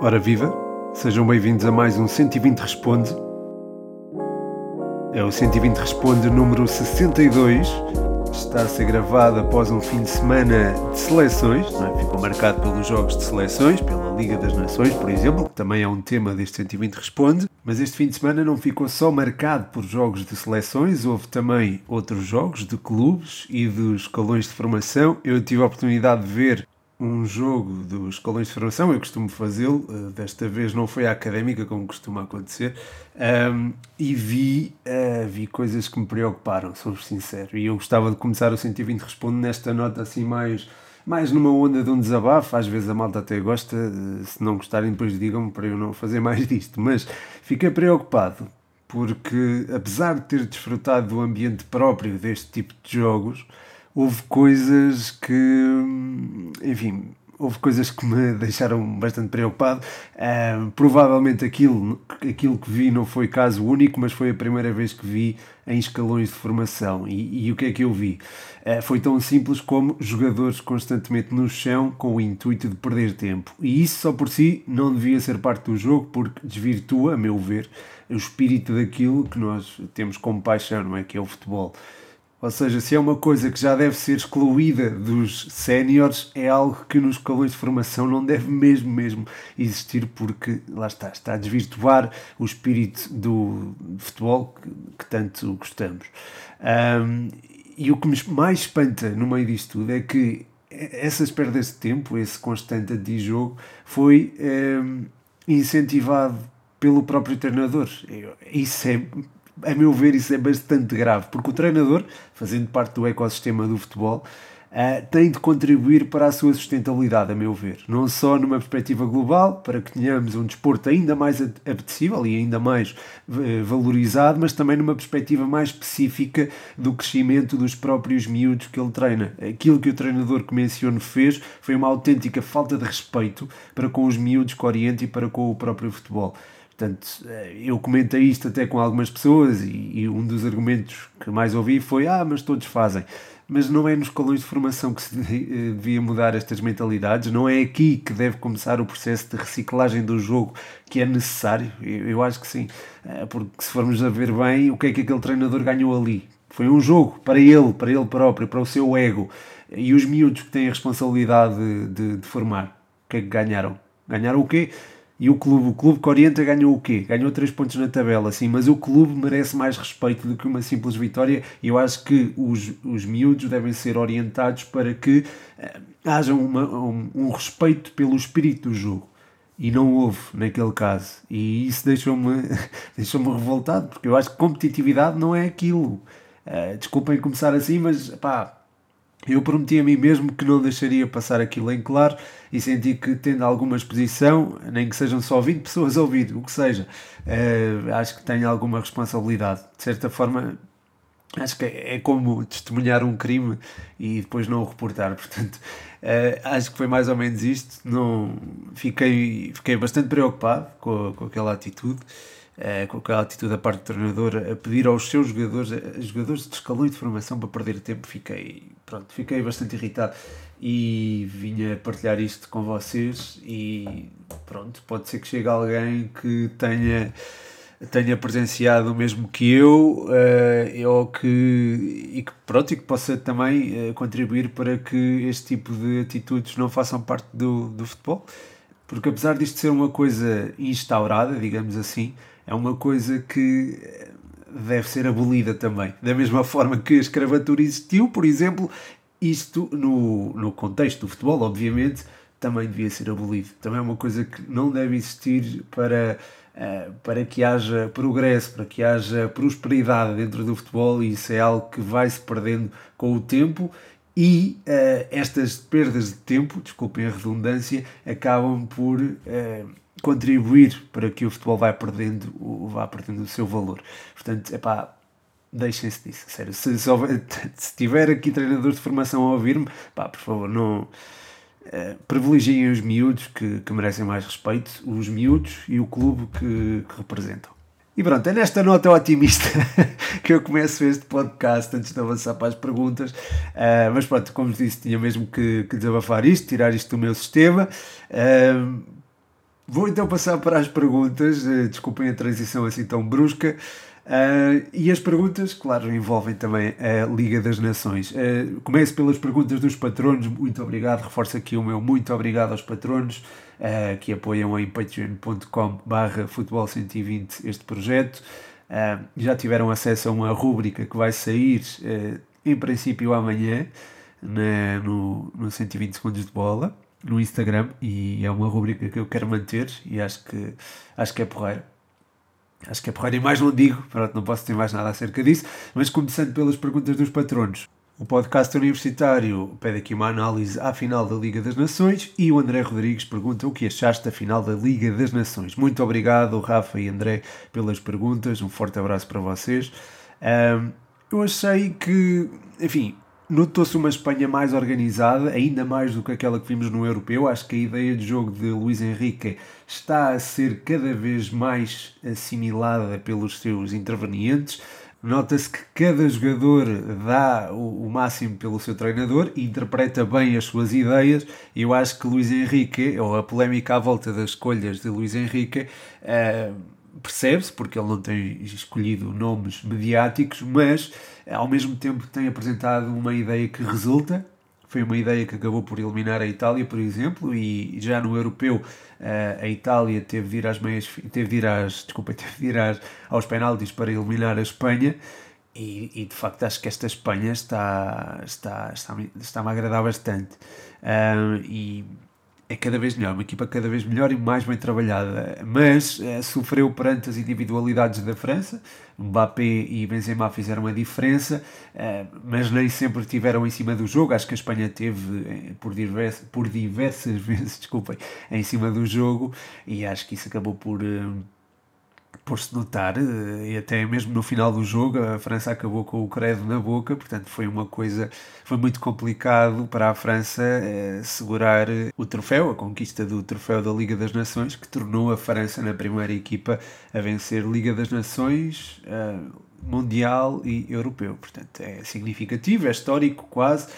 Ora viva, sejam bem-vindos a mais um 120 Responde. É o 120 Responde número 62. Está a ser gravado após um fim de semana de seleções, é? ficou marcado pelos jogos de seleções, pela Liga das Nações, por exemplo, que também é um tema deste 120 Responde. Mas este fim de semana não ficou só marcado por jogos de seleções, houve também outros jogos de clubes e dos escalões de formação. Eu tive a oportunidade de ver um jogo dos escalões de formação, eu costumo fazê-lo, uh, desta vez não foi a académica, como costuma acontecer, um, e vi, uh, vi coisas que me preocuparam, sou sincero, e eu gostava de começar o 120 Responde nesta nota assim mais, mais numa onda de um desabafo, às vezes a malta até gosta, uh, se não gostarem depois digam-me para eu não fazer mais disto, mas fiquei preocupado, porque apesar de ter desfrutado do ambiente próprio deste tipo de jogos, houve coisas que, enfim, houve coisas que me deixaram bastante preocupado. Uh, provavelmente aquilo, aquilo que vi não foi caso único, mas foi a primeira vez que vi em escalões de formação. E, e o que é que eu vi? Uh, foi tão simples como jogadores constantemente no chão com o intuito de perder tempo. E isso só por si não devia ser parte do jogo, porque desvirtua, a meu ver, o espírito daquilo que nós temos como paixão, não é? Que é o futebol. Ou seja, se é uma coisa que já deve ser excluída dos séniores, é algo que nos escalões de formação não deve mesmo, mesmo existir, porque lá está, está a desvirtuar o espírito do futebol que, que tanto gostamos. Um, e o que me mais espanta no meio disto tudo é que essas perdas de tempo, esse constante de jogo, foi um, incentivado pelo próprio treinador. Isso é a meu ver, isso é bastante grave, porque o treinador, fazendo parte do ecossistema do futebol, Uh, tem de contribuir para a sua sustentabilidade, a meu ver. Não só numa perspectiva global, para que tenhamos um desporto ainda mais apetecível e ainda mais uh, valorizado, mas também numa perspectiva mais específica do crescimento dos próprios miúdos que ele treina. Aquilo que o treinador que menciono fez foi uma autêntica falta de respeito para com os miúdos que orienta e para com o próprio futebol. Portanto, eh, eu comentei isto até com algumas pessoas e, e, um dos argumentos que mais ouvi foi: ah, mas todos fazem. Mas não é nos colões de formação que se eh, devia mudar estas mentalidades, não é aqui que deve começar o processo de reciclagem do jogo que é necessário. Eu, eu acho que sim, eh, porque se formos a ver bem, o que é que aquele treinador ganhou ali? Foi um jogo para ele, para ele próprio, para o seu ego. E os miúdos que têm a responsabilidade de, de, formar, o que é que ganharam? Ganharam o quê? E o clube, o clube que orienta ganhou o quê? Ganhou 3 pontos na tabela, sim, mas o clube merece mais respeito do que uma simples vitória eu acho que os, os miúdos devem ser orientados para que uh, haja uma, um, um respeito pelo espírito do jogo e não houve naquele caso. E isso deixou-me deixou revoltado, porque eu acho que competitividade não é aquilo. Uh, desculpem começar assim, mas pá, eu prometi a mim mesmo que não deixaria passar aquilo em claro e senti que, tendo alguma exposição, nem que sejam só 20 pessoas a ouvir, o que seja, uh, acho que tenho alguma responsabilidade. De certa forma, acho que é, como testemunhar um crime e depois não o reportar. Portanto, uh, acho que foi mais ou menos isto. Não, fiquei, fiquei bastante preocupado com, com aquela atitude. Uh, com aquela atitude da parte do treinador a pedir aos seus jogadores, a jogadores de escalão e de formação para perder tempo, fiquei, pronto, fiquei bastante irritado. E vinha partilhar isto com vocês e pronto, pode ser que chegue alguém que tenha tenha presenciado o mesmo que eu uh, ou que, e que pronto e que possa também uh, contribuir para que este tipo de atitudes não façam parte do, do futebol. Porque apesar disto ser uma coisa instaurada, digamos assim, é uma coisa que deve ser abolida também. Da mesma forma que a escravatura existiu, por exemplo, isto no, no contexto do futebol, obviamente, também devia ser abolido. Também é uma coisa que não deve existir para, uh, para que haja progresso, para que haja prosperidade dentro do futebol, e isso é algo que vai se perdendo com o tempo. E uh, estas perdas de tempo, desculpem a redundância, acabam por uh, contribuir para que o futebol vá perdendo, vá perdendo o seu valor. Portanto, é pá, deixem-se disso, sério. Se, se, se, tiver aqui treinadores de formação a ouvir-me, pá, por favor, não. Uh, privilegiem os miúdos que, que merecem mais respeito, os miúdos e o clube que, que representam. E pronto, é nesta nota otimista que eu começo este podcast antes de avançar para as perguntas. Uh, mas pronto, como disse, tinha mesmo que, que, desabafar isto, tirar isto do meu sistema. Uh, vou então passar para as perguntas. Uh, desculpem a transição assim tão brusca. Uh, e as perguntas, claro, envolvem também a Liga das Nações. Uh, começo pelas perguntas dos patronos. Muito obrigado. Reforço aqui o meu muito obrigado aos patronos uh, que apoiam em patreon.com/barra futebol 120 este projeto. Uh, já tiveram acesso a uma rúbrica que vai sair em princípio amanhã na, no, no 120 segundos de bola no Instagram e é uma rúbrica que eu quero manter e acho que, acho que é porreira. Acho que é porreira e mais não digo, pronto, não posso ter mais nada acerca disso, mas começando pelas perguntas dos patronos. O podcast universitário pede aqui uma análise à final da Liga das Nações e o André Rodrigues pergunta o que achaste da final da Liga das Nações. Muito obrigado, Rafa e André, pelas perguntas. Um forte abraço para vocês. Um, eu achei que, enfim, notou-se uma Espanha mais organizada, ainda mais do que aquela que vimos no Europeu. Acho que a ideia de jogo de Luís Henrique está a ser cada vez mais assimilada pelos seus intervenientes Nota-se que cada jogador dá o, máximo pelo seu treinador interpreta bem as suas ideias. Eu acho que Luís Henrique, ou a polémica à volta das escolhas de Luís Henrique, uh, percebe-se, porque ele não tem escolhido nomes mediáticos, mas ao mesmo tempo tem apresentado uma ideia que resulta foi uma ideia que acabou por eliminar a Itália, por exemplo, e já no europeu eh, a Itália teve de ir às meias, teve de ir às, desculpa, teve de ir às, aos penaltis para eliminar a Espanha. E, e, de facto acho que esta Espanha está, está, está, está-me a agradar bastante. Um, e é cada vez melhor, uma equipa cada vez melhor e mais bem trabalhada, mas é, sofreu perante as individualidades da França. Mbappé e Benzema fizeram a diferença, é, mas nem sempre tiveram em cima do jogo. Acho que a Espanha teve eh, por, diversas, por diversas vezes, desculpem, em cima do jogo e acho que isso acabou por por-se notar, eh, e até mesmo no final do jogo a França acabou com o credo na boca, portanto foi uma coisa, foi muito complicado para a França eh, segurar o troféu, a conquista do troféu da Liga das Nações, que tornou a França na primeira equipa a vencer Liga das Nações, eh, Mundial e Europeu, portanto é significativo, é histórico quase.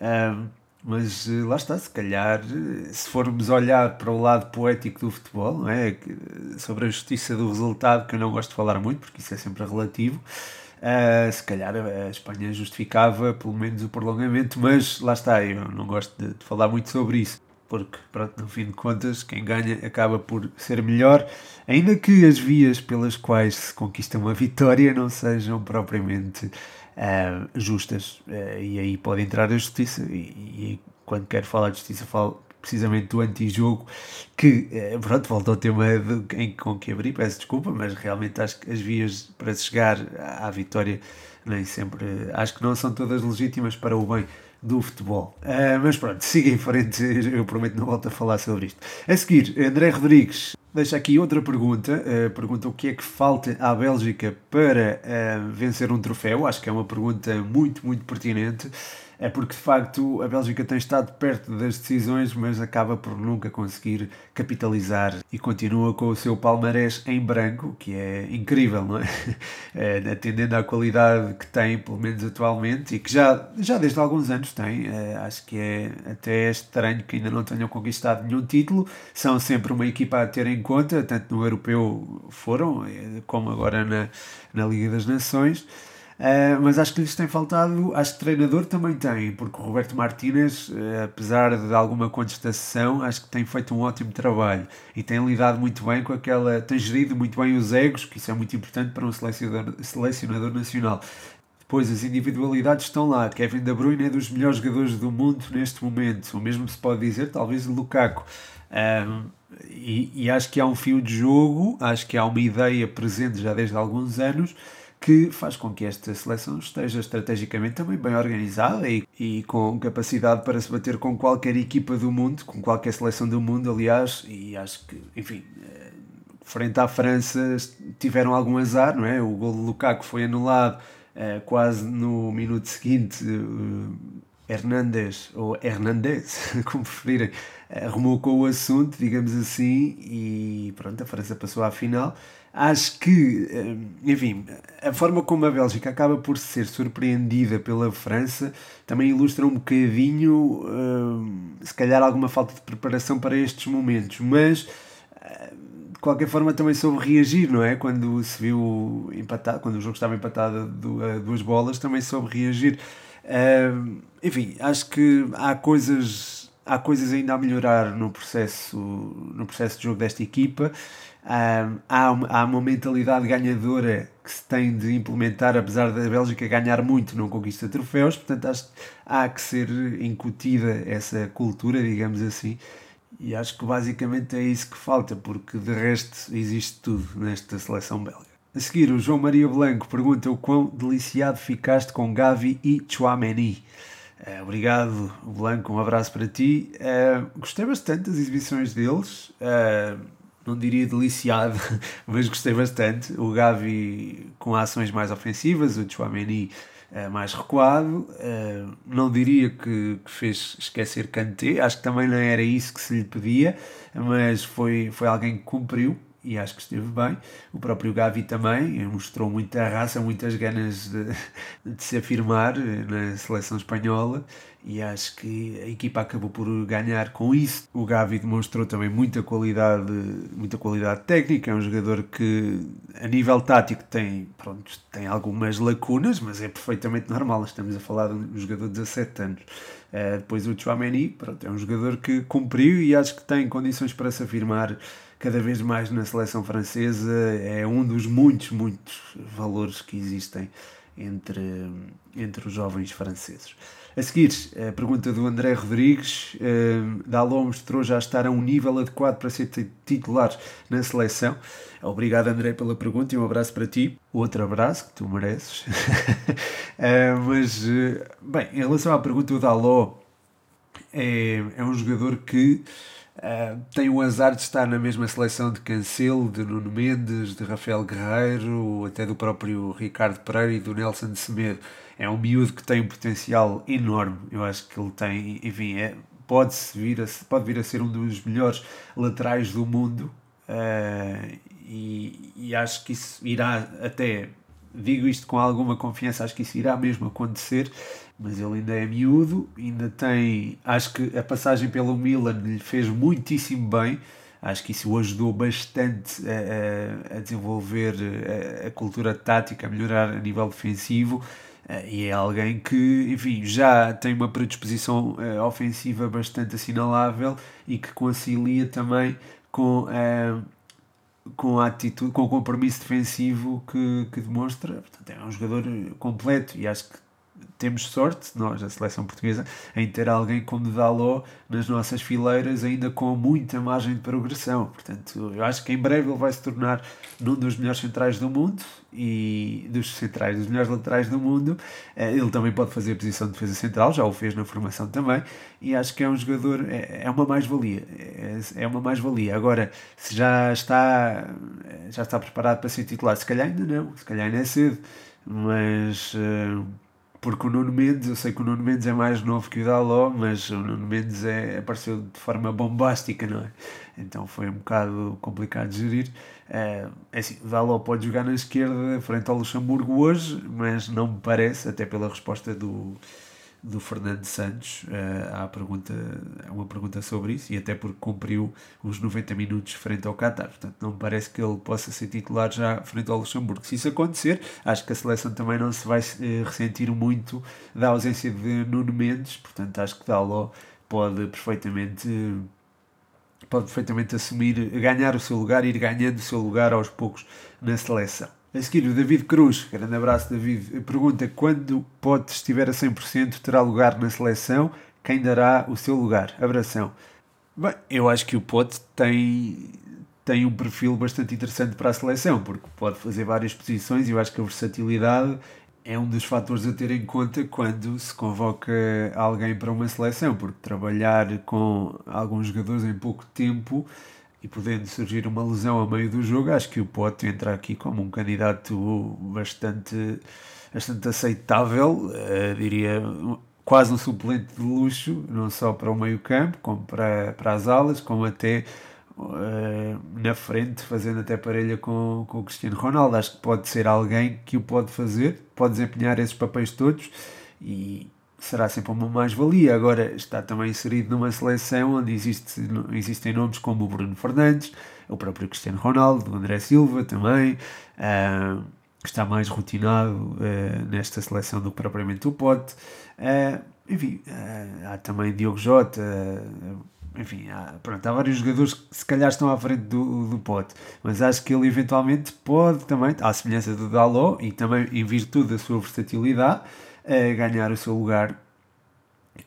Eh, mas eh, lá está, se calhar, eh, se formos olhar para o lado poético do futebol, não é? sobre a justiça do resultado, que eu não gosto de falar muito, porque isso é sempre relativo, uh, se calhar a Espanha justificava pelo menos o prolongamento, mas lá está, eu não gosto de, de falar muito sobre isso porque pronto, no fim de contas quem ganha acaba por ser melhor, ainda que as vias pelas quais se conquista uma vitória não sejam propriamente uh, justas, uh, e aí pode entrar a justiça, e, e, quando quero falar de justiça falo precisamente do antijogo, que uh, pronto, volta ao tema de, em, com que abri, peço desculpa, mas realmente acho que as vias para chegar à, à vitória nem sempre, acho que não são todas legítimas para o bem do futebol. Uh, mas pronto, siga em frente, eu prometo não volto a falar sobre isto. A seguir, André Rodrigues deixa aqui outra pergunta. Uh, pergunta o que é que falta à Bélgica para uh, vencer um troféu. Acho que é uma pergunta muito, muito pertinente é porque de facto a Bélgica tem estado perto das decisões, mas acaba por nunca conseguir capitalizar e continua com o seu palmarés em branco, que é incrível, não é? é atendendo à qualidade que tem, pelo menos atualmente, e que já, já desde alguns anos tem. É, acho que é até estranho que ainda não tenham conquistado nenhum título. São sempre uma equipa a ter em conta, tanto no europeu foram, é, como agora na, na Liga das Nações. Uh, mas acho que lhes tem faltado, acho que treinador também tem, porque o Roberto Martínez, uh, apesar de alguma contestação, acho que tem feito um ótimo trabalho e tem lidado muito bem com aquela, tem gerido muito bem os egos, que isso é muito importante para um selecionador, selecionador nacional. Depois as individualidades estão lá. Kevin De Bruyne é dos melhores jogadores do mundo neste momento. O mesmo se pode dizer, talvez, de Lukaku. Um, e, e acho que há um fio de jogo, acho que há uma ideia presente já desde alguns anos que faz com que esta seleção esteja estrategicamente também bem organizada e, e com capacidade para se bater com qualquer equipa do mundo, com qualquer seleção do mundo, aliás, e acho que, enfim, eh, frente à França tiveram algum azar, não é? O gol de Lukaku foi anulado uh, quase no minuto seguinte. Uh, Hernandes, ou Hernandes, como preferirem, arrumou com o assunto, digamos assim, e pronto, a França passou à final. Acho que, eh, enfim, a forma como a Bélgica acaba por ser surpreendida pela França também ilustra um bocadinho, eh, se calhar, alguma falta de preparação para estes momentos, mas eh, de qualquer forma também soube reagir, não é? Quando se viu empatado, quando o jogo estava empatado a duas bolas, também soube reagir. enfim, acho que há coisas, há coisas ainda a melhorar no processo, no processo de jogo desta equipa há, há uma mentalidade ganhadora que se tem de implementar, apesar da Bélgica ganhar muito, não conquista troféus, portanto acho há que ser incutida essa cultura, digamos assim, e acho que basicamente é isso que falta, porque de resto existe tudo nesta seleção belga. A seguir, o João Maria Blanco pergunta o quão deliciado ficaste com Gavi e Chouameni. Uh, obrigado, Blanco, um abraço para ti. Uh, gostei bastante das exibições deles. Uh, não diria deliciado, mas gostei bastante. O Gavi com ações mais ofensivas, o Chouameni mais recuado. Não diria que, que, fez esquecer Kanté, acho que também não era isso que se lhe pedia, mas foi, foi alguém que cumpriu e acho que esteve bem. O próprio Gavi também mostrou muita raça, muitas ganas de, de se afirmar na seleção espanhola e acho que a equipa acabou por ganhar com isso. O Gavi demonstrou também muita qualidade, muita qualidade técnica, é um jogador que a nível tático tem, pronto, tem algumas lacunas, mas é perfeitamente normal, estamos a falar de um jogador de 17 anos. Uh, depois o Chouameni, pronto, é um jogador que cumpriu e acho que tem condições para se afirmar cada vez mais na seleção francesa, é um dos muitos, muitos valores que existem entre, entre os jovens franceses. A seguir, a pergunta do André Rodrigues. Uh, mostrou já estar a um nível adequado para ser titular na seleção. Obrigado, André, pela pergunta e um abraço para ti. Outro abraço que tu mereces. uh, mas, uh, bem, em relação à pergunta, o Dalot é, é um jogador que Uh, tem o azar de estar na mesma seleção de Cancelo, de Nuno Mendes, de Rafael Guerreiro, até do próprio Ricardo Pereira e do Nelson Semedo. É um miúdo que tem um potencial enorme. Eu acho que ele tem, enfim, é, pode, vir a, pode vir a ser um dos melhores laterais do mundo. Uh, e, e acho que isso irá até digo isto com alguma confiança, acho que isso irá mesmo acontecer, mas ele ainda é miúdo, ainda tem, acho que a passagem pelo Milan lhe fez muitíssimo bem, acho que isso o ajudou bastante a, a, a desenvolver a, a, cultura tática, a melhorar a nível defensivo, eh, e é alguém que, enfim, já tem uma predisposição uh, ofensiva bastante assinalável e que concilia também com, com a atitude, com o compromisso defensivo que, que demonstra. Portanto, é um jogador completo e acho que temos sorte, nós, a seleção portuguesa, em ter alguém como Dalot nas nossas fileiras, ainda com muita margem de progressão. Portanto, eu acho que em breve ele vai se tornar um dos melhores centrais do mundo e dos centrais, dos melhores laterais do mundo. Eh, ele também pode fazer a posição de defesa central, já o fez na formação também, e acho que é um jogador, é, é uma mais-valia. É, é uma mais-valia. Agora, se já está, já está preparado para ser titular, se calhar ainda não, se calhar ainda é cedo, mas. Porque o Nuno Mendes, eu sei que o Nuno Mendes é mais novo que o Daló, mas o Nuno Mendes é, apareceu de forma bombástica, não é? Então foi um bocado complicado de gerir. É, é assim, o Daló pode jogar na esquerda frente ao Luxemburgo hoje, mas não me parece, até pela resposta do, do Fernando Santos uh, há pergunta, uma pergunta sobre isso e até porque cumpriu os 90 minutos frente ao Qatar. Portanto, não me parece que ele possa ser titular já frente ao Luxemburgo. Se isso acontecer, acho que a seleção também não se vai uh, ressentir muito da ausência de Nuno Mendes. Portanto, acho que Daló pode perfeitamente. pode perfeitamente assumir, ganhar o seu lugar, ir ganhando o seu lugar aos poucos na seleção. A seguir, o David Cruz, grande abraço, David, pergunta quando Pote estiver a 100% terá lugar na seleção, quem dará o seu lugar? Abração. Bem, eu acho que o Pote tem, tem um perfil bastante interessante para a seleção, porque pode fazer várias posições e eu acho que a versatilidade é um dos fatores a ter em conta quando se convoca alguém para uma seleção, porque trabalhar com alguns jogadores em pouco tempo e podendo surgir uma lesão a meio do jogo, acho que o Pote entra aqui como um candidato bastante, bastante aceitável, uh, diria quase um suplente de luxo, não só para o meio-campo, como para, para as alas, como até uh, na frente, fazendo até parelha com, com o Cristiano Ronaldo. Acho que pode ser alguém que o pode fazer, pode desempenhar esses papéis todos e será sempre uma mais-valia. Agora está também inserido numa seleção onde existe, existem nomes como o Bruno Fernandes, o próprio Cristiano Ronaldo, o André Silva também. Uh, está mais rotinado uh, nesta seleção do que propriamente o Pote. Uh, enfim, há também Diogo Jota, enfim, há, pronto, há vários jogadores que se calhar estão à frente do, do Pote, mas acho que ele eventualmente pode também, à semelhança do Dalot e também em virtude da sua versatilidade, ganhar o seu lugar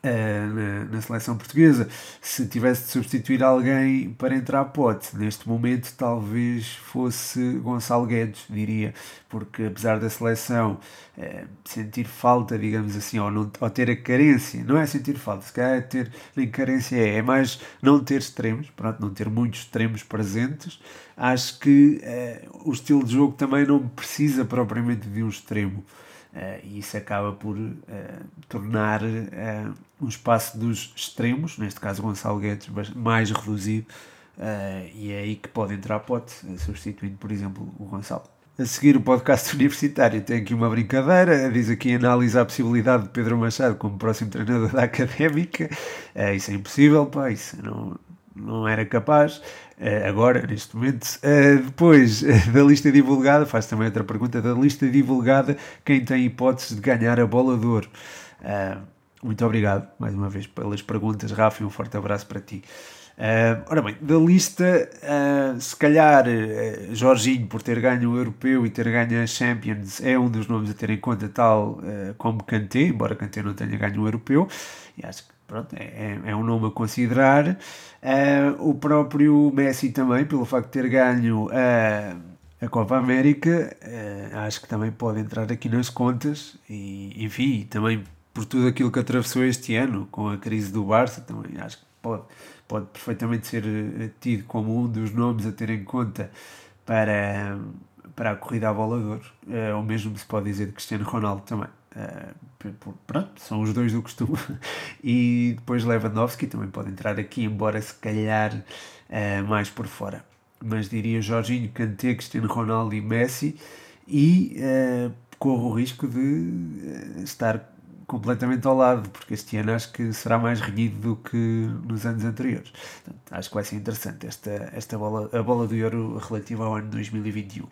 Uh, na, na, seleção portuguesa. Se tivesse de substituir alguém para entrar pote, neste momento talvez fosse Gonçalo Guedes, diria, porque apesar da seleção uh, sentir falta, digamos assim, ou, não, ou ter a carência, não é sentir falta, se calhar é ter, nem carência é, é mais não ter extremos, pronto, não ter muitos extremos presentes. Acho que uh, o estilo de jogo também não precisa propriamente de um extremo. Uh, e isso acaba por uh, tornar uh, um espaço dos extremos, neste caso Gonçalo Guedes, mais reduzido, e é aí que pode entrar pote, substituindo, por exemplo, o Gonçalo. A seguir o podcast universitário tem aqui uma brincadeira, diz aqui analisa a possibilidade de Pedro Machado como próximo treinador da Académica, isso é impossível, pá, isso não, não era capaz. Uh, agora, neste momento. Uh, depois da lista divulgada, faz também outra pergunta: da lista divulgada, quem tem hipóteses de ganhar a bola de ouro? Uh, muito obrigado mais uma vez pelas perguntas, Rafa, e um forte abraço para ti. ora bem, da lista, se calhar Jorginho, por ter ganho o Europeu e ter ganho a Champions, é um dos nomes a ter em conta, tal como Kanté, embora Kanté não tenha ganho o Europeu, e acho que pronto, é, é, é um nome a considerar. Uh, o próprio Messi também, pelo facto de ter ganho a, a Copa América, uh, acho que também pode entrar aqui nas contas. E, enfim, também por tudo aquilo que atravessou este ano, com a crise do Barça, também acho que pode, pode perfeitamente ser eh, tido como um dos nomes a ter em conta para, para a corrida à bola. Uh, ou mesmo se pode dizer de Cristiano Ronaldo também. Uh, pronto, são os dois do costume. e depois Lewandowski também pode entrar aqui, embora se calhar uh, mais por fora. Mas diria Jorginho, Kanté, Cristiano Ronaldo e Messi. E uh, corro o risco de estar completamente ao lado, porque este ano acho que será mais renhido do que nos anos anteriores. Portanto, acho que vai ser interessante esta, esta bola, a bola do Euro relativa ao ano 2021.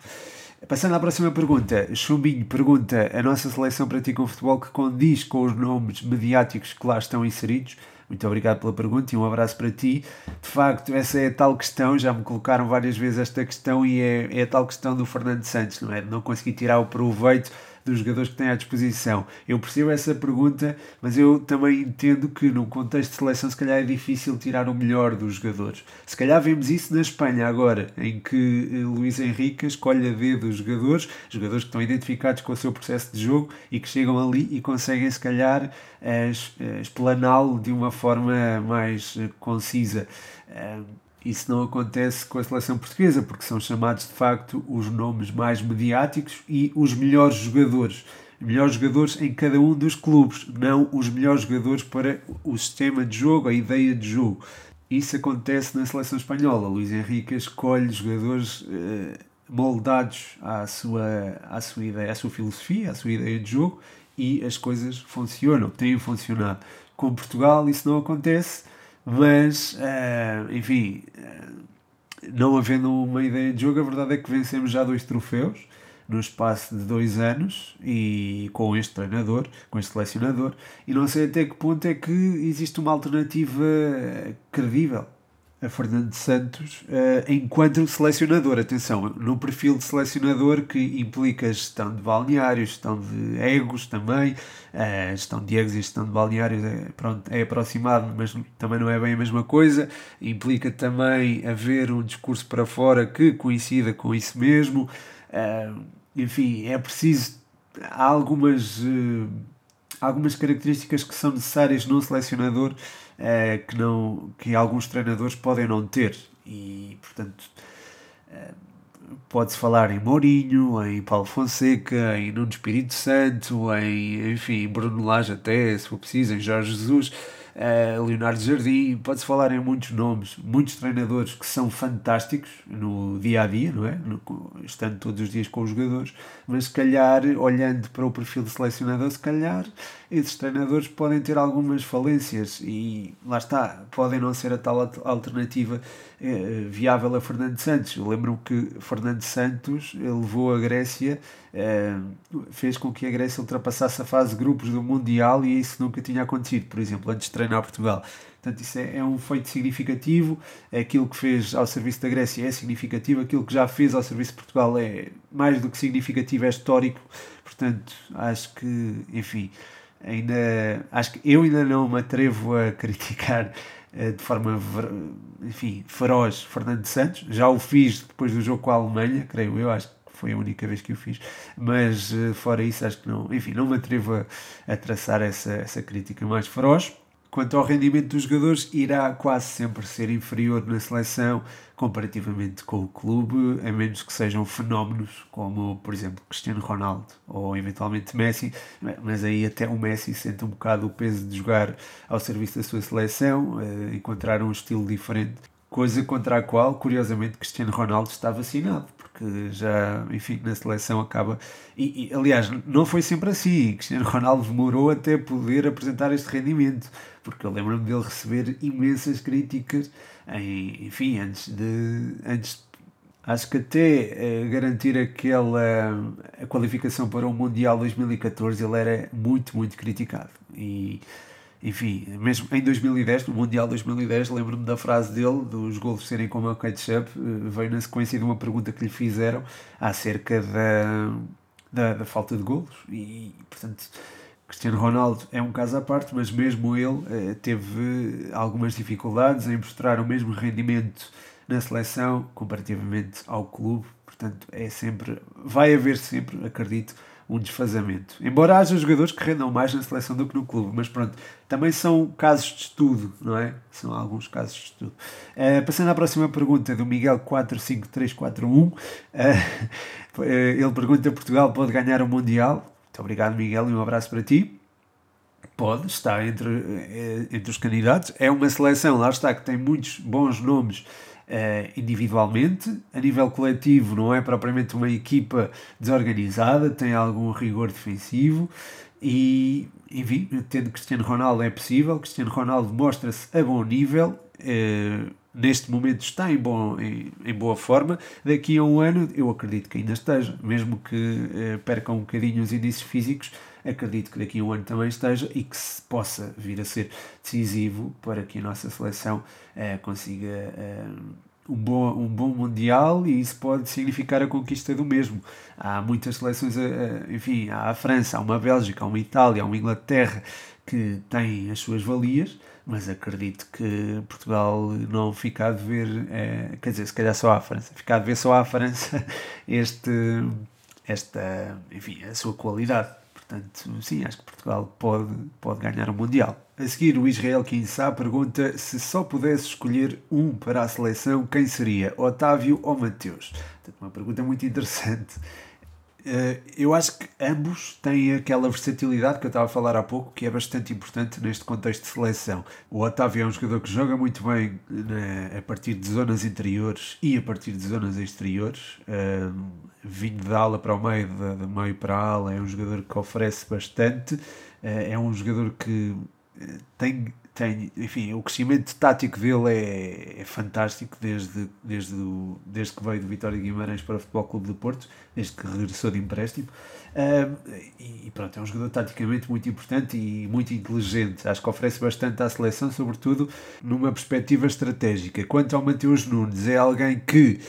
Passando à próxima pergunta, Chumbinho pergunta: a nossa seleção pratica um futebol que condiz com os nomes mediáticos que lá estão inseridos? Muito obrigado pela pergunta e um abraço para ti. De facto, essa é a tal questão, já me colocaram várias vezes esta questão e é, é a tal questão do Fernando Santos, não é? Não conseguir tirar o proveito dos jogadores que têm à disposição. Eu percebo essa pergunta, mas eu também entendo que no contexto de seleção se calhar é difícil tirar o melhor dos jogadores. Se calhar vemos isso na Espanha agora, em que eh, Luís Henrique escolhe a dedo os jogadores, jogadores que estão identificados com o seu processo de jogo e que chegam ali e conseguem se calhar explaná-lo de uma forma mais eh, concisa. Isso não acontece com a seleção portuguesa, porque são chamados de facto os nomes mais mediáticos e os melhores jogadores. Melhores jogadores em cada um dos clubes, não os melhores jogadores para o sistema de jogo, a ideia de jogo. Isso acontece na seleção espanhola. Luís Henrique escolhe jogadores eh, moldados à sua, à sua ideia, à sua filosofia, à sua ideia de jogo e as coisas funcionam, têm funcionado. Com Portugal isso não acontece mas, uh, enfim, uh, não havendo uma ideia de jogo, a verdade é que vencemos já dois troféus no espaço de dois anos e com este treinador, com este selecionador, e não sei até que ponto é que existe uma alternativa credível a Fernando Santos uh, enquanto selecionador. Atenção, no perfil de selecionador que implica gestão de balneários, gestão de egos também, uh, gestão de egos e gestão de balneários é, pronto, é aproximado, mas também não é bem a mesma coisa. Implica também haver um discurso para fora que coincida com isso mesmo. Uh, enfim, é preciso. Há algumas, algumas características que são necessárias num selecionador uh, que, não, que alguns treinadores podem não ter. E, portanto, uh, pode-se falar em Mourinho, em Paulo Fonseca, em Nuno Espírito Santo, em, enfim, Bruno Lage até, se for preciso, em Jorge Jesus uh, Leonardo Jardim, pode-se falar em muitos nomes, muitos treinadores que são fantásticos no dia a dia, não é? Estando todos os dias com os jogadores, mas se calhar, olhando para o perfil de selecionador, se calhar esses treinadores podem ter algumas falências e lá está, podem não ser a tal alternativa eh, viável a Fernando Santos. Eu lembro-me que Fernando Santos levou a Grécia, eh, fez com que a Grécia ultrapassasse a fase de grupos do Mundial e isso nunca tinha acontecido, por exemplo, antes de treinar Portugal. Portanto, isso é, é, um feito significativo. Aquilo que fez ao serviço da Grécia é significativo. Aquilo que já fez ao serviço de Portugal é mais do que significativo, é histórico. Portanto, acho que, enfim, ainda acho que eu ainda não me atrevo a criticar eh, de forma enfim, feroz Fernando Santos. Já o fiz depois do jogo com a Alemanha, creio eu, acho que foi a única vez que o fiz, mas eh, fora isso acho que não, enfim, não me atrevo a, a traçar essa, essa crítica mais feroz. Quanto ao rendimento dos jogadores, irá quase sempre ser inferior na seleção comparativamente com o clube, a menos que sejam fenómenos como, por exemplo, Cristiano Ronaldo ou eventualmente Messi, mas aí até o Messi sente um bocado o peso de jogar ao serviço da sua seleção, eh, encontrar um estilo diferente, coisa contra a qual, curiosamente, Cristiano Ronaldo está vacinado, porque já, enfim, na seleção acaba. E, e, aliás, não foi sempre assim. Cristiano Ronaldo demorou até poder apresentar este rendimento, porque eu lembro-me dele receber imensas críticas, em, enfim, antes de. Antes Acho que até uh, garantir aquela a qualificação para o Mundial 2014 ele era muito, muito criticado. E enfim, mesmo em 2010, no Mundial 2010, lembro-me da frase dele, dos gols serem como o ketchup, eh, veio na sequência de uma pergunta que lhe fizeram acerca da, da, da falta de golos. E, portanto, Cristiano Ronaldo é um caso à parte, mas mesmo ele eh, teve algumas dificuldades em mostrar o mesmo rendimento na seleção comparativamente ao clube, portanto, é sempre, vai haver sempre, acredito, um desfazamento. Embora haja jogadores que rendam mais na seleção do que no clube, mas pronto, também são casos de estudo, não é? São alguns casos de estudo. Uh, passando à próxima pergunta do Miguel 45341, uh, ele pergunta: Portugal pode ganhar o Mundial? Muito obrigado, Miguel, e um abraço para ti. Pode, está entre, eh, entre os candidatos. É uma seleção, lá está, que tem muitos bons nomes individualmente, a nível coletivo não é propriamente uma equipa desorganizada, tem algum rigor defensivo. E, enfim, tendo Cristiano Ronaldo é possível, Cristiano Ronaldo mostra-se a bom nível, uh, neste momento está em, bom, em, em, boa forma, daqui a um ano eu acredito que ainda esteja, mesmo que uh, percam um bocadinho os indícios físicos, acredito que daqui a um ano também esteja e que se possa vir a ser decisivo para que a nossa seleção uh, consiga uh, um, bom, um bom Mundial e isso pode significar a conquista do mesmo. Há muitas seleções, uh, enfim, há a França, há uma Bélgica, há uma Itália, há uma Inglaterra que têm as suas valias, mas acredito que Portugal não fica a ver, quer dizer, se calhar só à França, fica a ver só à França este, esta, enfim, a sua qualidade. Portanto, sim, acho que Portugal pode, pode ganhar o Mundial. A seguir, o Israel Kinsá pergunta se só pudesse escolher um para a seleção, quem seria? Otávio ou Mateus? Portanto, uma pergunta muito interessante. Uh, eu acho que ambos têm aquela versatilidade que eu estava a falar há pouco, que é bastante importante neste contexto de seleção. O Otávio é um jogador que joga muito bem né, a partir de zonas interiores e a partir de zonas exteriores. Uh, vindo da ala para o meio, da, meio para a ala, é um jogador que oferece bastante, eh, é um jogador que eh, tem, tem enfim, o crescimento tático dele é, é fantástico desde, desde, o, desde que veio do Vitória Guimarães para o Futebol Clube do Porto, desde que regressou de empréstimo. e pronto, é um jogador taticamente muito importante e muito inteligente. Acho que oferece bastante à seleção, sobretudo numa perspectiva estratégica. Quanto ao Mateus Nunes, é alguém que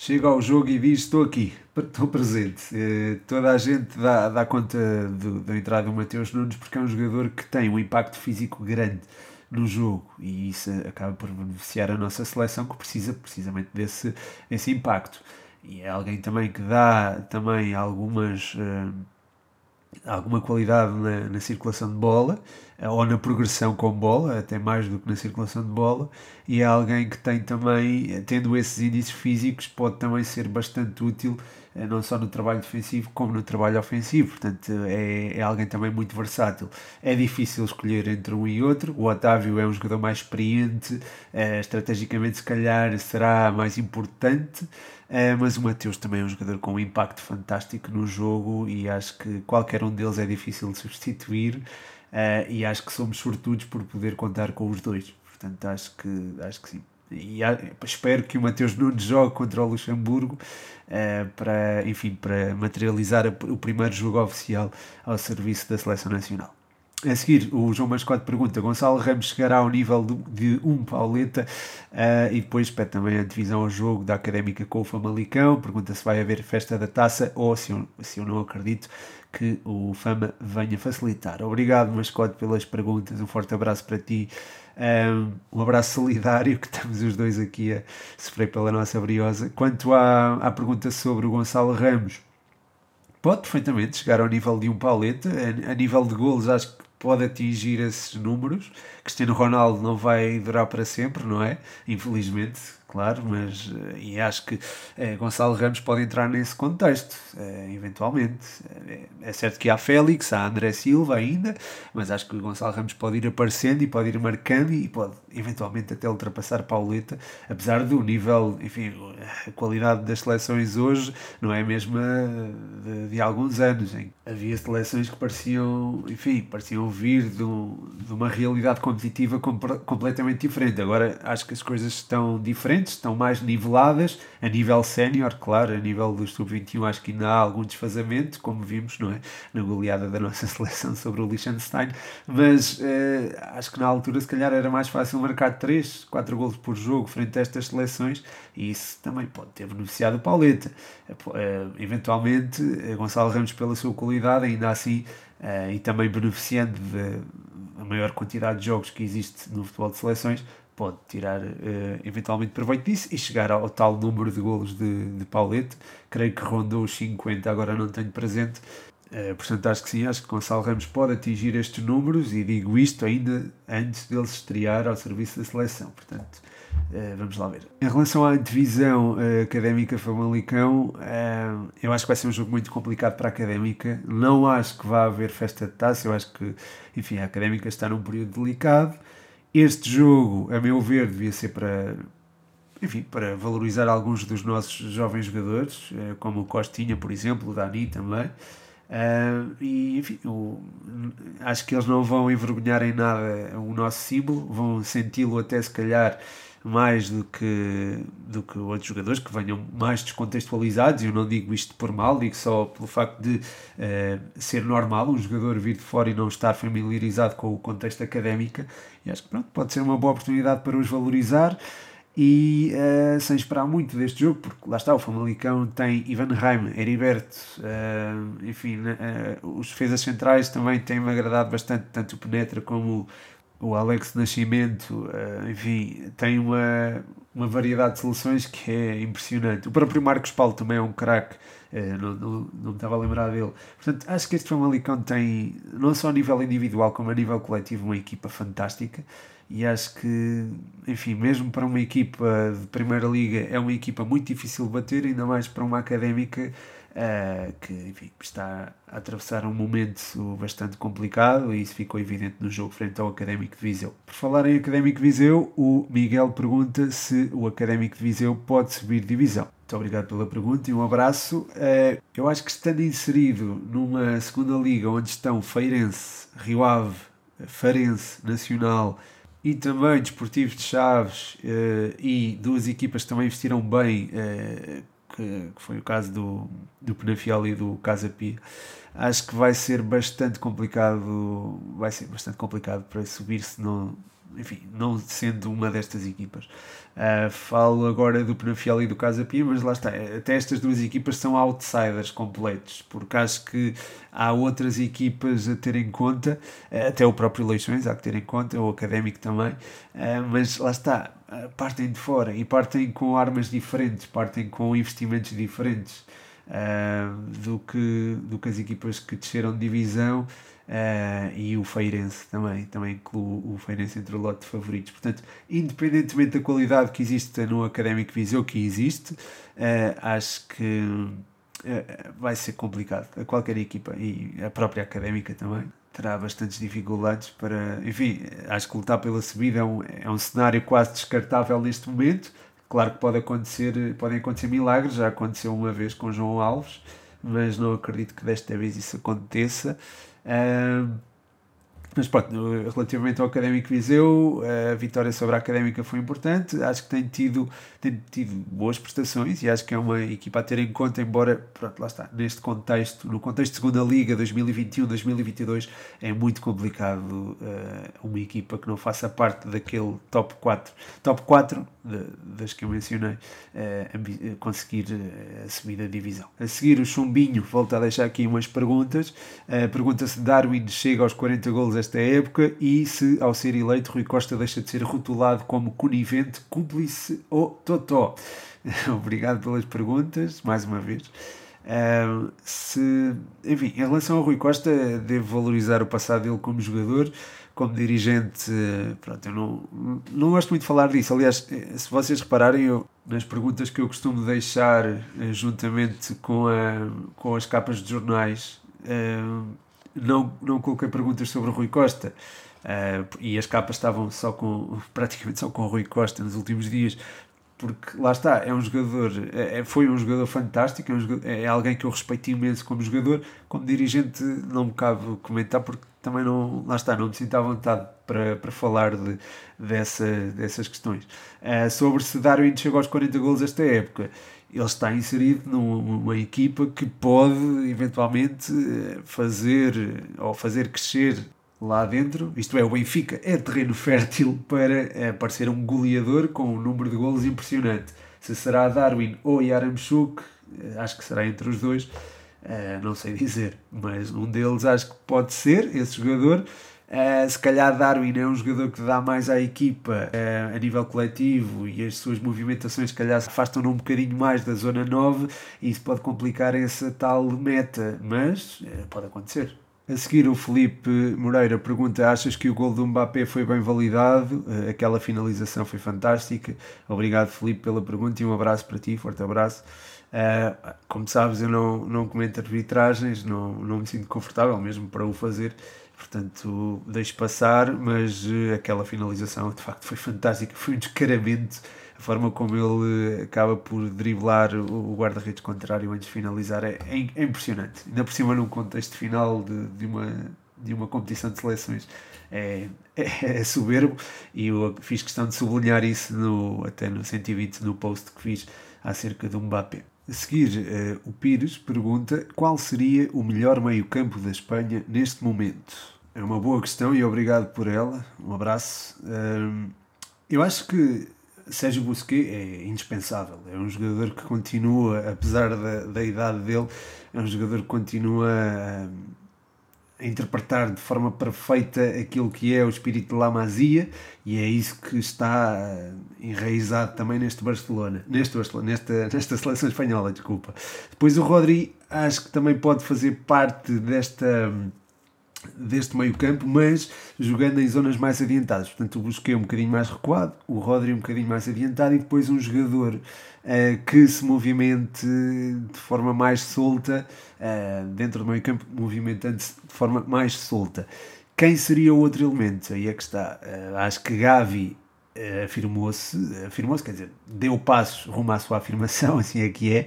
chega ao jogo e diz: Estou aqui, estou presente. Eh, toda a gente dá, dá conta do, da entrada do Mateus Nunes porque é um jogador que tem um impacto físico grande no jogo e isso acaba por beneficiar a nossa seleção que precisa precisamente desse, desse impacto. E é alguém também que dá também algumas. Uh, alguma qualidade na, na, circulação de bola, ou na progressão com bola, até mais do que na circulação de bola, e é alguém que tem também, tendo esses índices físicos, pode também ser bastante útil eh, não só no trabalho defensivo como no trabalho ofensivo, portanto é, é alguém também muito versátil. É difícil escolher entre um e outro, o Otávio é um jogador mais experiente, uh, estrategicamente se calhar será mais importante, uh, mas o Mateus também é um jogador com um impacto fantástico no jogo e acho que qualquer um deles é difícil de substituir. Uh, e acho que somos sortudos por poder contar com os dois, portanto acho que, acho que sim e espero que o Mateus Nunes jogue contra o Luxemburgo uh, para, enfim, para materializar o primeiro jogo oficial ao serviço da Seleção Nacional. A seguir, o João Mascote pergunta: Gonçalo Ramos chegará ao nível de um Pauleta? Uh, e depois pede também a divisão ao jogo da Académica com o Famalicão. Pergunta se vai haver festa da taça ou se eu, se eu não acredito que o Fama venha facilitar. Obrigado, Mascote, pelas perguntas. Um forte abraço para ti. Um abraço solidário, que estamos os dois aqui a sofrer pela nossa briosa. Quanto à, à pergunta sobre o Gonçalo Ramos, pode perfeitamente chegar ao nível de um Pauleta. A, a nível de golos, acho que pode atingir esses números. Cristiano Ronaldo não vai durar para sempre, não é? Infelizmente, claro, mas eh, e acho que é, Gonçalo Ramos pode entrar nesse contexto, é, eventualmente. É, certo que há Félix, há André Silva ainda, mas acho que o Gonçalo Ramos pode ir aparecendo e pode ir marcando e pode eventualmente até ultrapassar Pauleta, apesar do nível, enfim, a qualidade das seleções hoje não é a mesma de, de alguns anos. Hein? Havia seleções que pareciam, enfim, pareciam vir de, um, de uma realidade competitiva completamente diferente. Agora acho que as coisas estão diferentes, estão mais niveladas, a nível sénior, claro, a nível do sub-21 acho que ainda há algum desfazamento, como vimos, não é? Na goleada da nossa seleção sobre o Liechtenstein, mas eh, acho que na altura se calhar era mais fácil marcar 3, 4 golos por jogo frente a estas seleções e isso também pode ter beneficiado o Pauleta. Eh, eventualmente, Gonçalo Ramos, pela sua qualidade, ainda assim, e também beneficiando da maior quantidade de jogos que existe no futebol de seleções, pode tirar eventualmente proveito disso e chegar ao tal número de golos de, de Paulete. Creio que rondou os 50, agora não tenho presente Uh, portanto, acho que sim, acho que Gonçalo Ramos pode atingir estes números e digo isto ainda antes dele se estrear ao serviço da seleção. Portanto, uh, vamos lá ver. Em relação à divisão uh, académica Famalicão, eu acho que vai ser um jogo muito complicado para a académica. Não acho que vá haver festa de taça, eu acho que, enfim, a académica está num período delicado. Este jogo, a meu ver, devia ser para, enfim, para valorizar alguns dos nossos jovens jogadores, como o Costinha, por exemplo, o Dani também. Uh, e enfim, eu, acho que eles não vão envergonhar em nada o nosso símbolo, vão senti-lo até se calhar mais do que, do que outros jogadores que venham mais descontextualizados. Eu não digo isto por mal, digo só pelo facto de uh, ser normal um jogador vir de fora e não estar familiarizado com o contexto académico. E acho que pronto, pode ser uma boa oportunidade para os valorizar e uh, sem esperar muito deste jogo, porque lá está, o Famalicão tem Ivan Reim, Heriberto, uh, enfim, os defesas centrais também têm-me agradado bastante, tanto o Penetra como o Alex Nascimento, enfim, tem uma, uma variedade de soluções que é impressionante. O próprio Marcos Paulo também é um craque, não, não, não me estava a lembrar dele. Portanto, acho que este Famalicão tem, não só a nível individual como a nível coletivo, uma equipa fantástica e acho que, enfim, mesmo para uma equipa de Primeira Liga, é uma equipa muito difícil de bater, ainda mais para uma académica uh, que enfim, está a atravessar um momento bastante complicado e isso ficou evidente no jogo frente ao Académico de Viseu. Por falar em Académico de Viseu, o Miguel pergunta se o Académico de Viseu pode subir divisão. Muito obrigado pela pergunta e um abraço. Uh, eu acho que estando inserido numa segunda liga onde estão Feirense, Rio Ave, Farense, Nacional e também Desportivo de Chaves uh, e duas equipas que também investiram bem, que, que, foi o caso do, do Penafiel e do Casa Pia. Acho que vai ser bastante complicado, vai ser bastante complicado para subir se não, enfim, não sendo uma destas equipas. Uh, falo agora do Penafiel e do Casa Pia, mas lá está, até estas duas equipas são outsiders completos, porque acho que há outras equipas a ter em conta, uh, até o próprio Leixões há que ter em conta, o Académico também, uh, mas lá está, partem de fora e partem com armas diferentes, partem com investimentos diferentes do, que, do que as equipas que desceram de divisão Uh, e o Feirense também, também incluo o Feirense entre o lote de favoritos. Portanto, independentemente da qualidade que existe no Académico Viseu, que existe, uh, acho que uh, vai ser complicado a qualquer equipa e a própria Académica também terá bastantes dificuldades para. Enfim, acho que lutar pela subida é um, é um cenário quase descartável neste momento. Claro que pode acontecer, podem acontecer milagres, já aconteceu uma vez com João Alves, mas não acredito que desta vez isso aconteça. Uh, mas pronto, relativamente ao Académico Viseu, a vitória sobre a Académica foi importante. Acho que tem tido, tem tido boas prestações e acho que é uma equipa a ter em conta, embora, pronto, lá está, neste contexto, no contexto de segunda Liga 2021-2022, é muito complicado uh, uma equipa que não faça parte daquele top 4, top 4 de, das que eu mencionei, uh, conseguir uh, assumir a divisão. A seguir, o Chumbinho volta a deixar aqui umas perguntas. Pergunta se Darwin chega aos 40 golos esta época e se, ao ser eleito, Rui Costa deixa de ser rotulado como conivente, cúmplice ou totó. Obrigado pelas perguntas, mais uma vez. Uh, se, enfim, em relação ao Rui Costa, devo valorizar o passado dele como jogador, como dirigente. Pronto, eu não, não gosto muito de falar disso. Aliás, se vocês repararem, eu, nas perguntas que eu costumo deixar eh, juntamente com, a, com as capas de jornais, uh, não, não coloquei perguntas sobre o Rui Costa. Uh, e as capas estavam só com praticamente só com o Rui Costa nos últimos dias porque lá está, é um jogador, é, é, foi um jogador fantástico, é, um jogador, é, alguém que eu respeito imenso como jogador, como dirigente não me cabe comentar porque também não, lá está, não me sinto à vontade para, para falar de, dessa, dessas questões. Uh, sobre se Darwin chegou aos 40 gols esta época, ele está inserido numa equipa que pode eventualmente fazer ou fazer crescer lá dentro, isto é, o Benfica é terreno fértil para aparecer um goleador com um número de golos impressionante. Se será Darwin ou Yaramchuk, eh, acho que será entre os dois, uh, não sei dizer, mas um deles acho que pode ser esse jogador. Se calhar Darwin é um jogador que dá mais à equipa a nível coletivo e as suas movimentações se calhar afastam-no um bocadinho mais da zona 9 e isso pode complicar essa tal meta, mas pode acontecer. A seguir o Felipe Moreira pergunta, achas que o gol do Mbappé foi bem validado? aquela finalização foi fantástica. Obrigado Felipe pela pergunta e um abraço para ti, forte abraço. como sabes eu não, não comento arbitragens, não, não me sinto confortável mesmo para o fazer portanto deixo passar, mas uh, aquela finalização de facto foi fantástica, foi um descaramento, a forma como ele acaba por driblar o, guarda-redes contrário antes de finalizar é, é, é, impressionante, ainda por cima num contexto final de, de, uma, de uma competição de seleções é, é, é, soberbo e eu fiz questão de sublinhar isso no, até no 120 no post que fiz acerca do Mbappé. A seguir, uh, o Pires pergunta qual seria o melhor meio-campo da Espanha neste momento. É uma boa questão e obrigado por ela. Um abraço. Uh, eu acho que Sérgio Busquets é indispensável. É um jogador que continua, apesar da, da idade dele, é um jogador que continua. A interpretar de forma perfeita aquilo que é o espírito de La Masia e é isso que está eh, enraizado também neste Barcelona, neste Barcelona, nesta, nesta seleção espanhola, desculpa. Depois o Rodri acho que também pode fazer parte desta deste meio campo, mas jogando em zonas mais adiantadas. Portanto, o Busquets um bocadinho mais recuado, o Rodri um bocadinho mais adiantado e depois um jogador uh, que se movimente de forma mais solta, uh, dentro do meio campo, movimentando-se de forma mais solta. Quem seria o outro elemento? Aí é que está. Uh, acho que Gavi afirmou-se, afirmou-se, quer dizer, deu passos rumo à sua afirmação, assim é que é,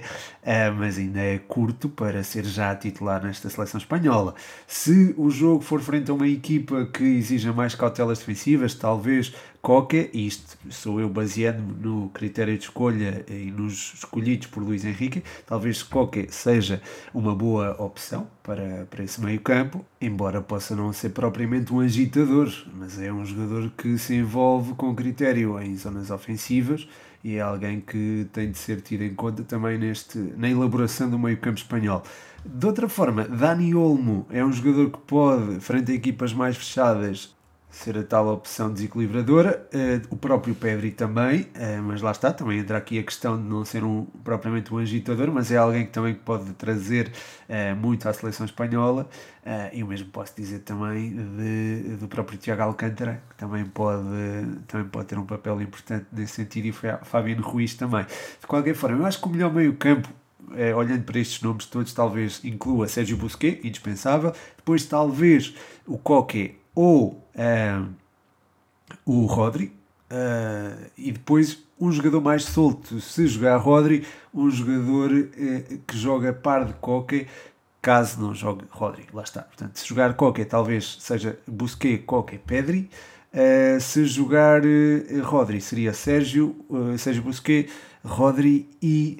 mas ainda é curto para ser já titular nesta seleção espanhola. Se o jogo for frente a uma equipa que exija mais cautelas defensivas, talvez Coque, isto sou eu baseando no critério de escolha e nos escolhidos por Luís Henrique, talvez Coque seja uma boa opção para, para esse meio campo, embora possa não ser propriamente um agitador, mas é um jogador que se envolve com critério em zonas ofensivas e é alguém que tem de ser tido em conta também neste, na elaboração do meio campo espanhol. De outra forma, Dani Olmo é um jogador que pode, frente a equipas mais fechadas, ser a tal opção desequilibradora. Uh, o próprio Pedri também, uh, mas lá está, também entra aqui a questão de não ser um, propriamente um agitador, mas é alguém que também pode trazer uh, muito à seleção espanhola. e o mesmo posso dizer também de, do próprio Tiago Alcântara, que também pode, também pode ter um papel importante nesse sentido, e Fabiano Ruiz também. De qualquer forma, eu acho que o melhor meio-campo olhando para estes nomes todos, talvez inclua Sérgio Busquets, indispensável. Depois, talvez o Coque ou uh, o Rodri. Uh, e depois um jogador mais solto, se jogar Rodri, um jogador uh, que joga par de Coque, caso não jogue Rodri, lá está. Portanto, se jogar Coque, talvez seja Busquets, Coque, Pedri. Uh, se jogar Rodri, seria Sérgio, Sérgio Busquets, Rodri e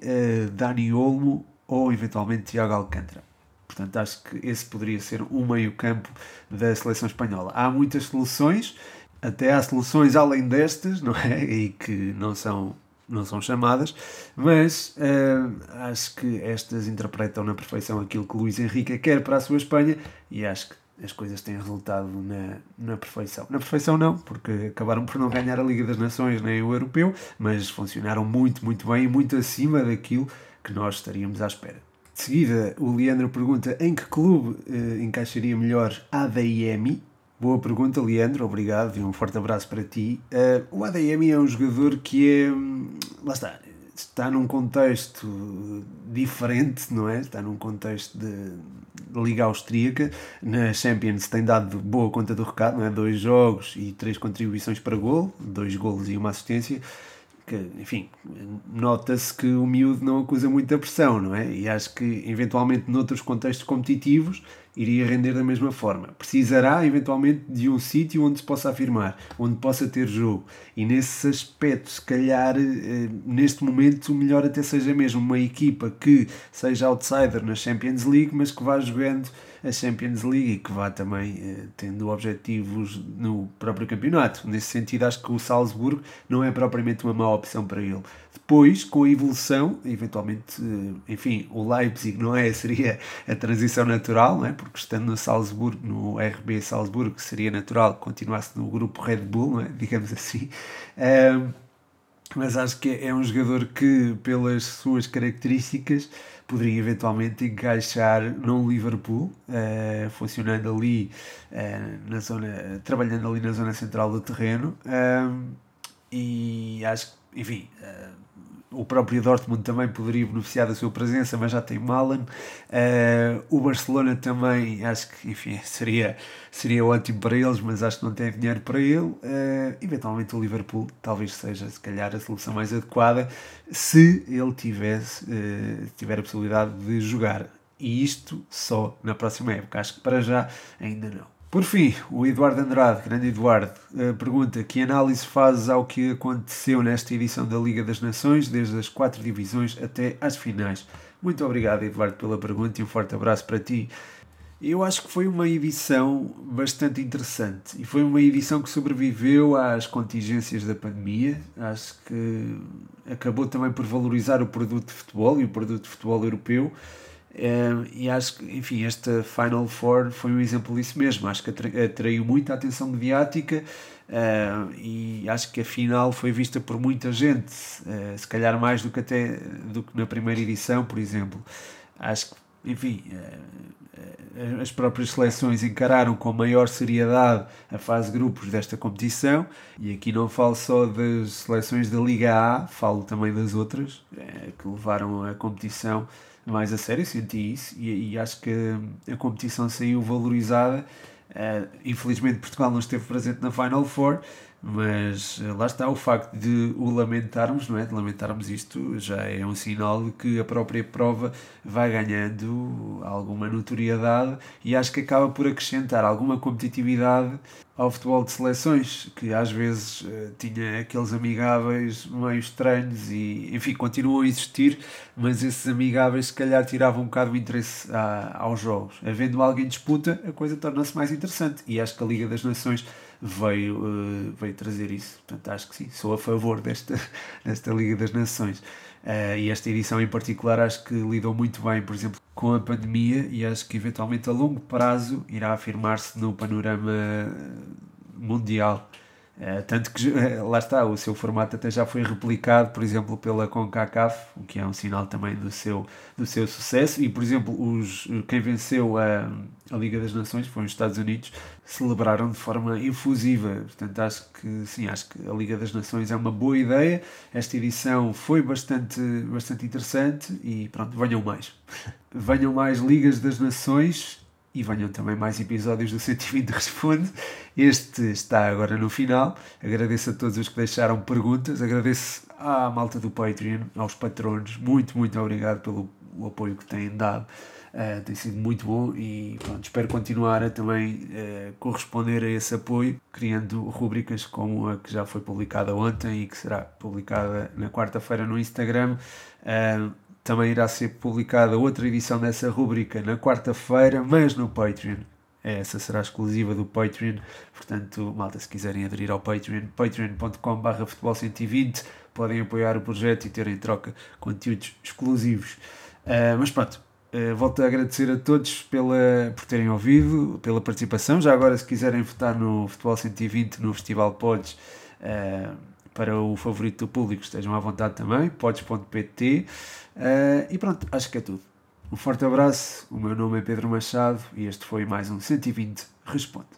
Dani Olmo ou eventualmente Tiago Alcântara. Portanto, acho que esse poderia ser um meio-campo da seleção espanhola. Há muitas soluções, até há soluções além destas, não é? E que não são, não são chamadas, mas uh, acho que estas interpretam na perfeição aquilo que Luís Henrique quer para a sua Espanha e acho que as coisas têm resultado na, na perfeição. Na perfeição não, porque acabaram por não ganhar a Liga das Nações nem o Europeu, mas funcionaram muito, muito bem e muito acima daquilo que nós estaríamos à espera. De seguida, o Leandro pergunta em que clube eh, encaixaria melhor ADM. Boa pergunta, Leandro, obrigado e um forte abraço para ti. Uh, o ADM é um jogador que é. Hum, lá está, está num contexto diferente, não é? Está num contexto de Liga Austríaca. Na Champions tem dado boa conta do recado, não é? Dois jogos e três contribuições para gol, dois golos e uma assistência que, enfim, nota-se que o miúdo não acusa muita pressão, não é? E acho que, eventualmente, noutros contextos competitivos, iria render da mesma forma. Precisará, eventualmente, de um sítio onde se possa afirmar, onde possa ter jogo. E nesse aspecto, se calhar, eh, neste momento, o melhor até seja mesmo uma equipa que seja outsider na Champions League, mas que vá jogando a Champions League e que vá também eh, tendo objetivos no próprio campeonato. Nesse sentido, acho que o Salzburgo não é propriamente uma má opção para ele. Depois, com a evolução, eventualmente, eh, enfim, o Leipzig não é, seria a transição natural, não é? porque estando no Salzburgo, no RB Salzburgo, seria natural que continuasse no grupo Red Bull, é? digamos assim. Um, mas acho que é um jogador que, pelas suas características, poderia eventualmente encaixar num Liverpool, uh, funcionando ali uh, na zona, trabalhando ali na zona central do terreno. e acho que, enfim, uh, o próprio Dortmund também poderia beneficiar da sua presença, mas já tem Malan. Uh, o Barcelona também, acho que, enfim, seria, seria ótimo para eles, mas acho que não tem dinheiro para ele. Uh, eventualmente o Liverpool talvez seja, se calhar, a solução mais adequada se ele tivesse, uh, tiver a possibilidade de jogar. E isto só na próxima época. Acho que para já ainda não. Por fim, o Eduardo Andrade, grande Eduardo, eh, pergunta que análise fazes ao que aconteceu nesta edição da Liga das Nações, desde as quatro divisões até às finais. Muito obrigado, Eduardo, pela pergunta e um forte abraço para ti. Eu acho que foi uma edição bastante interessante e foi uma edição que sobreviveu às contingências da pandemia. Acho que acabou também por valorizar o produto de futebol e o produto de futebol europeu e acho que, enfim, esta Final Four foi um exemplo disso mesmo. Acho que atraiu muita atenção mediática e acho que a final foi vista por muita gente, uh, se calhar mais do que até do que na primeira edição, por exemplo. Acho que, enfim, as próprias seleções encararam com maior seriedade a fase grupos desta competição e aqui não falo só das seleções da Liga A, falo também das outras que levaram a competição mais a sério, senti isso e, e acho que a competição saiu valorizada. Uh, infelizmente Portugal não esteve presente na Final Four, mas uh, lá está o facto de o lamentarmos, não é? De lamentarmos isto já é um sinal de que a própria prova vai ganhando alguma notoriedade e acho que acaba por acrescentar alguma competitividade ao futebol de seleções, que às vezes uh, tinha aqueles amigáveis meio estranhos e, enfim, continuam a existir, mas esses amigáveis se calhar tiravam um bocado o interesse a, aos jogos. Havendo alguém disputa, a coisa torna-se mais interessante e acho que a Liga das Nações veio, uh, veio trazer isso. Portanto, acho que sim, sou a favor desta, desta Liga das Nações. Uh, e esta edição em particular acho que lidou muito bem, por exemplo, com a pandemia e acho que eventualmente a longo prazo irá afirmar-se no panorama mundial. Uh, tanto que uh, lá está, o seu formato até já foi replicado, por exemplo, pela CONCACAF, o que é um sinal também do seu, do seu sucesso. E, por exemplo, os, quem venceu a, a Liga das Nações foi os Estados Unidos, celebraram de forma infusiva. Portanto, acho que sim, acho que a Liga das Nações é uma boa ideia. Esta edição foi bastante, bastante interessante e pronto, venham mais. venham mais Ligas das Nações e venham também mais episódios do 120 Responde. Este está agora no final. Agradeço a todos os que deixaram perguntas, agradeço à malta do Patreon, aos patronos. Muito, muito obrigado pelo apoio que têm dado. Uh, tem sido muito bom e pronto, espero continuar a também uh, corresponder a esse apoio, criando rubricas como a que já foi publicada ontem e que será publicada na quarta-feira no Instagram. Uh, também irá ser publicada outra edição dessa rubrica na quarta-feira, mas no Patreon. Essa será exclusiva do Patreon. Portanto, malta, se quiserem aderir ao Patreon, patreon.com.br futebol120, podem apoiar o projeto e ter em troca conteúdos exclusivos. Uh, mas pronto, uh, volto a agradecer a todos pela, por terem ouvido, pela participação. Já agora, se quiserem votar no Futebol 120, no Festival Pods, uh, para o favorito do público, estejam à vontade também, pods.pt. Uh, e pronto, acho que é tudo. Um forte abraço, o meu nome é Pedro Machado e este foi mais um 120 Responde.